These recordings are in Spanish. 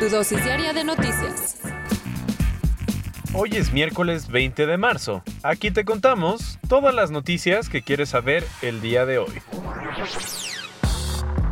Tu dosis diaria de noticias. Hoy es miércoles 20 de marzo. Aquí te contamos todas las noticias que quieres saber el día de hoy.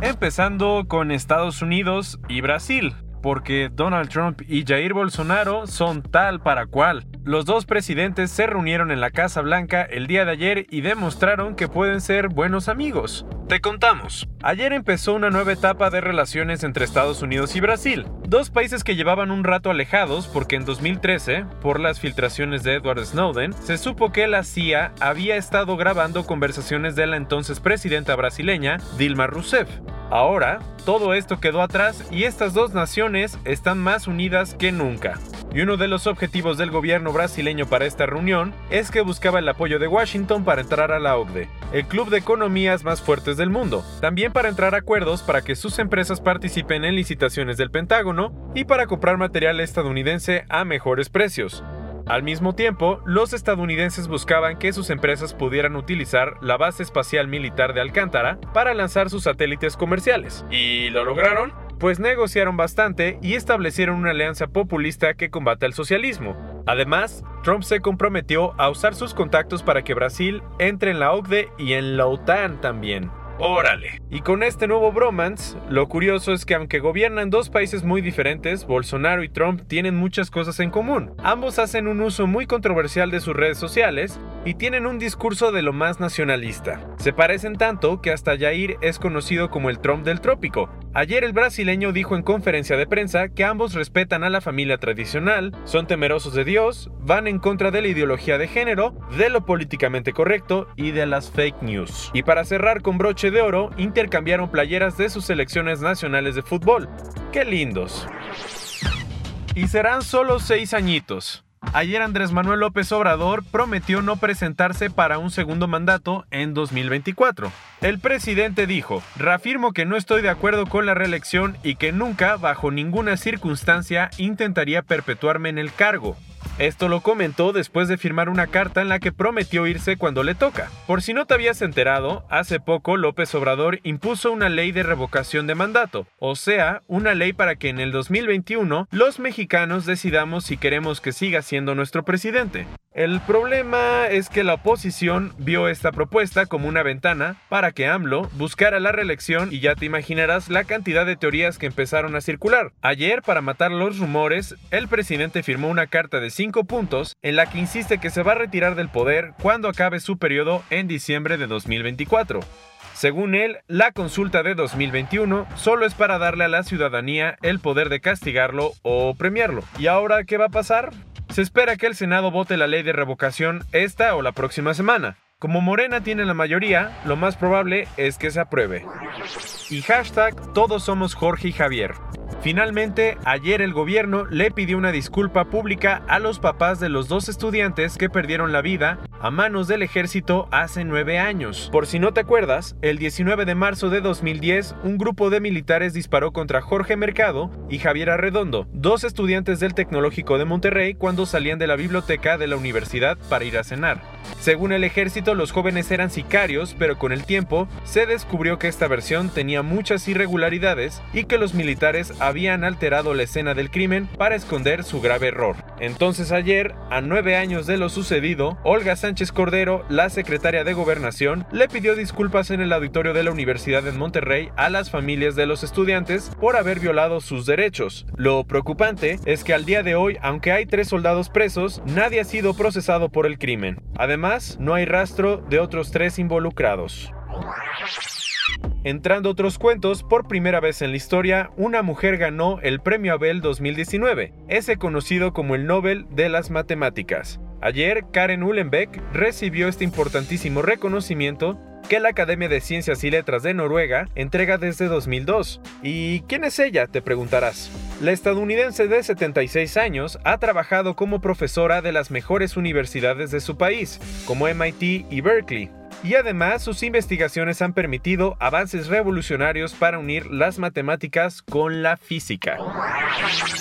Empezando con Estados Unidos y Brasil, porque Donald Trump y Jair Bolsonaro son tal para cual. Los dos presidentes se reunieron en la Casa Blanca el día de ayer y demostraron que pueden ser buenos amigos. Contamos. Ayer empezó una nueva etapa de relaciones entre Estados Unidos y Brasil, dos países que llevaban un rato alejados porque en 2013, por las filtraciones de Edward Snowden, se supo que la CIA había estado grabando conversaciones de la entonces presidenta brasileña, Dilma Rousseff. Ahora, todo esto quedó atrás y estas dos naciones están más unidas que nunca. Y uno de los objetivos del gobierno brasileño para esta reunión es que buscaba el apoyo de Washington para entrar a la OCDE, el club de economías más fuertes del mundo, también para entrar a acuerdos para que sus empresas participen en licitaciones del Pentágono y para comprar material estadounidense a mejores precios. Al mismo tiempo, los estadounidenses buscaban que sus empresas pudieran utilizar la base espacial militar de Alcántara para lanzar sus satélites comerciales. ¿Y lo lograron? Pues negociaron bastante y establecieron una alianza populista que combate al socialismo. Además, Trump se comprometió a usar sus contactos para que Brasil entre en la OCDE y en la OTAN también. Órale. Y con este nuevo bromance, lo curioso es que aunque gobiernan dos países muy diferentes, Bolsonaro y Trump tienen muchas cosas en común. Ambos hacen un uso muy controversial de sus redes sociales y tienen un discurso de lo más nacionalista. Se parecen tanto que hasta Jair es conocido como el Trump del trópico. Ayer el brasileño dijo en conferencia de prensa que ambos respetan a la familia tradicional, son temerosos de Dios, van en contra de la ideología de género, de lo políticamente correcto y de las fake news. Y para cerrar con broche de oro, intercambiaron playeras de sus selecciones nacionales de fútbol. ¡Qué lindos! Y serán solo seis añitos. Ayer Andrés Manuel López Obrador prometió no presentarse para un segundo mandato en 2024. El presidente dijo, reafirmo que no estoy de acuerdo con la reelección y que nunca, bajo ninguna circunstancia, intentaría perpetuarme en el cargo. Esto lo comentó después de firmar una carta en la que prometió irse cuando le toca. Por si no te habías enterado, hace poco López Obrador impuso una ley de revocación de mandato, o sea, una ley para que en el 2021 los mexicanos decidamos si queremos que siga siendo nuestro presidente. El problema es que la oposición vio esta propuesta como una ventana para que AMLO buscara la reelección y ya te imaginarás la cantidad de teorías que empezaron a circular. Ayer, para matar los rumores, el presidente firmó una carta de cinco puntos en la que insiste que se va a retirar del poder cuando acabe su periodo en diciembre de 2024. Según él, la consulta de 2021 solo es para darle a la ciudadanía el poder de castigarlo o premiarlo. ¿Y ahora qué va a pasar? Se espera que el Senado vote la ley de revocación esta o la próxima semana. Como Morena tiene la mayoría, lo más probable es que se apruebe. Y hashtag Todos somos Jorge y Javier. Finalmente, ayer el gobierno le pidió una disculpa pública a los papás de los dos estudiantes que perdieron la vida a manos del ejército hace nueve años. Por si no te acuerdas, el 19 de marzo de 2010, un grupo de militares disparó contra Jorge Mercado y Javier Arredondo, dos estudiantes del Tecnológico de Monterrey cuando salían de la biblioteca de la universidad para ir a cenar. Según el ejército, los jóvenes eran sicarios, pero con el tiempo se descubrió que esta versión tenía muchas irregularidades y que los militares habían alterado la escena del crimen para esconder su grave error. Entonces ayer, a nueve años de lo sucedido, Olga Sánchez Cordero, la secretaria de Gobernación, le pidió disculpas en el auditorio de la Universidad de Monterrey a las familias de los estudiantes por haber violado sus derechos. Lo preocupante es que al día de hoy, aunque hay tres soldados presos, nadie ha sido procesado por el crimen. No hay rastro de otros tres involucrados. Entrando otros cuentos, por primera vez en la historia, una mujer ganó el Premio Abel 2019, ese conocido como el Nobel de las Matemáticas. Ayer, Karen Uhlenbeck recibió este importantísimo reconocimiento que la Academia de Ciencias y Letras de Noruega entrega desde 2002. ¿Y quién es ella? te preguntarás. La estadounidense de 76 años ha trabajado como profesora de las mejores universidades de su país, como MIT y Berkeley, y además sus investigaciones han permitido avances revolucionarios para unir las matemáticas con la física.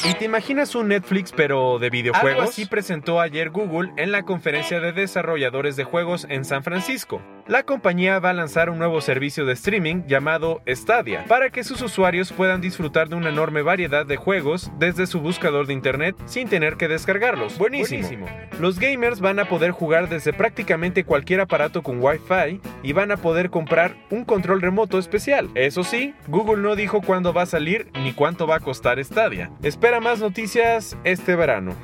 ¿Y te imaginas un Netflix pero de videojuegos? Así presentó ayer Google en la conferencia de desarrolladores de juegos en San Francisco. La compañía va a lanzar un nuevo servicio de streaming llamado Stadia para que sus usuarios puedan disfrutar de una enorme variedad de juegos desde su buscador de internet sin tener que descargarlos. Buenísimo. Los gamers van a poder jugar desde prácticamente cualquier aparato con Wi-Fi y van a poder comprar un control remoto especial. Eso sí, Google no dijo cuándo va a salir ni cuánto va a costar Stadia. Espera más noticias este verano.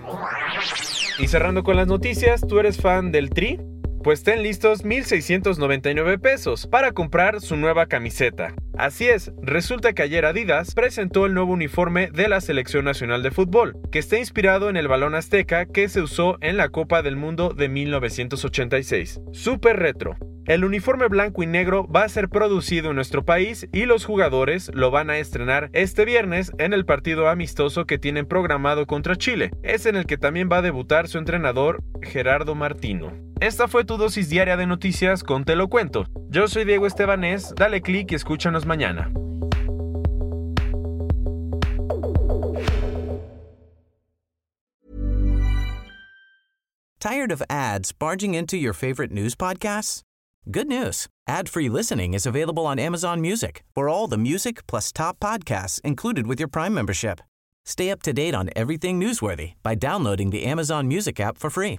Y cerrando con las noticias, ¿tú eres fan del Tri? Pues ten listos 1.699 pesos para comprar su nueva camiseta. Así es, resulta que ayer Adidas presentó el nuevo uniforme de la Selección Nacional de Fútbol, que está inspirado en el balón azteca que se usó en la Copa del Mundo de 1986. Super retro. El uniforme blanco y negro va a ser producido en nuestro país y los jugadores lo van a estrenar este viernes en el partido amistoso que tienen programado contra Chile. Es en el que también va a debutar su entrenador Gerardo Martino. Esta fue tu dosis diaria de noticias con Te lo cuento. Yo soy Diego Estebanés, dale click y escúchanos mañana. Tired of ads barging into your favorite news podcasts? Good news. Ad-free listening is available on Amazon Music. For all the music plus top podcasts included with your Prime membership. Stay up to date on everything newsworthy by downloading the Amazon Music app for free